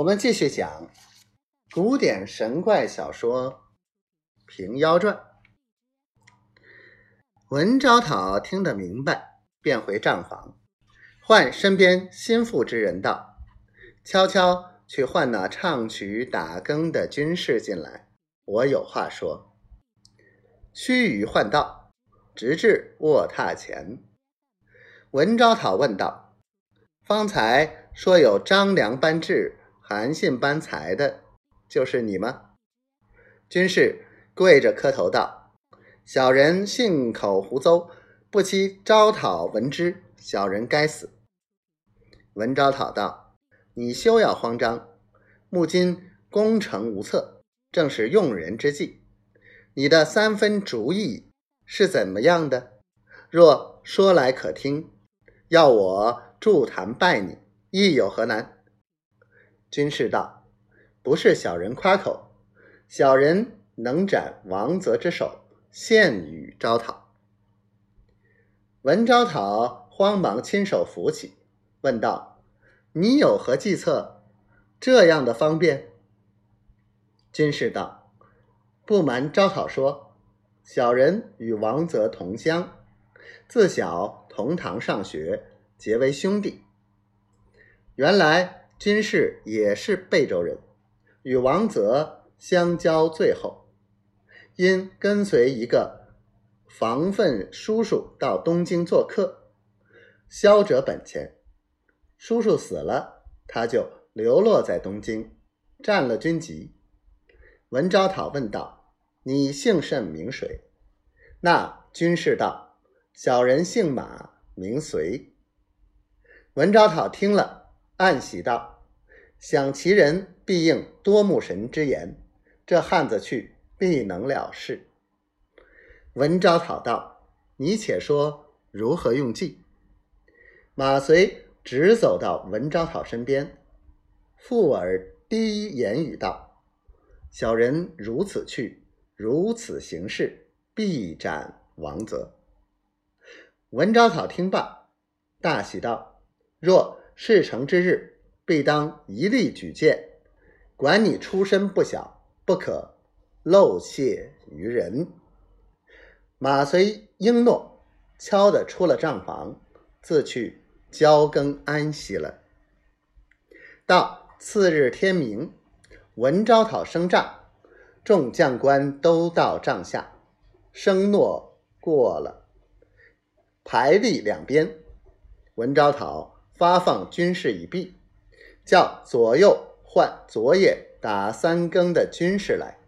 我们继续讲古典神怪小说《平妖传》。文昭讨听得明白，便回账房，唤身边心腹之人道：“悄悄去唤那唱曲打更的军士进来，我有话说。”须臾唤道，直至卧榻前。文昭讨问道：“方才说有张良班智？”韩信搬财的，就是你吗？军士跪着磕头道：“小人信口胡诌，不期招讨闻之，小人该死。”文昭讨道：“你休要慌张，目今攻城无策，正是用人之际。你的三分主意是怎么样的？若说来可听，要我助坛拜你，亦有何难？”军士道：“不是小人夸口，小人能斩王泽之首，献与招讨。”文招讨慌忙亲手扶起，问道：“你有何计策？这样的方便？”军士道：“不瞒招讨说，小人与王泽同乡，自小同堂上学，结为兄弟。原来。”军士也是贝州人，与王泽相交最后，因跟随一个防愤叔叔到东京做客，消折本钱。叔叔死了，他就流落在东京，占了军籍。文昭讨问道：“你姓甚名谁？”那军士道：“小人姓马，名随。”文昭讨听了。暗喜道：“想其人必应多目神之言，这汉子去必能了事。”文昭讨道：“你且说如何用计。”马遂直走到文昭讨身边，附耳低言语道：“小人如此去，如此行事，必斩王泽。”文昭讨听罢，大喜道：“若。”事成之日，必当一力举荐。管你出身不小，不可漏泄于人。马遂应诺，悄的出了账房，自去交更安息了。到次日天明，文昭讨升帐，众将官都到帐下，升诺过了，排立两边。文昭讨。发放军事已毕，叫左右换昨夜打三更的军士来。